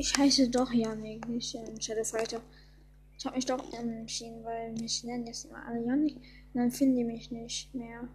Ich heiße doch Janik, nicht ähm, Shadowfighter. Ich habe mich doch entschieden, weil mich nennen jetzt immer alle Janik. Und dann finden die mich nicht mehr.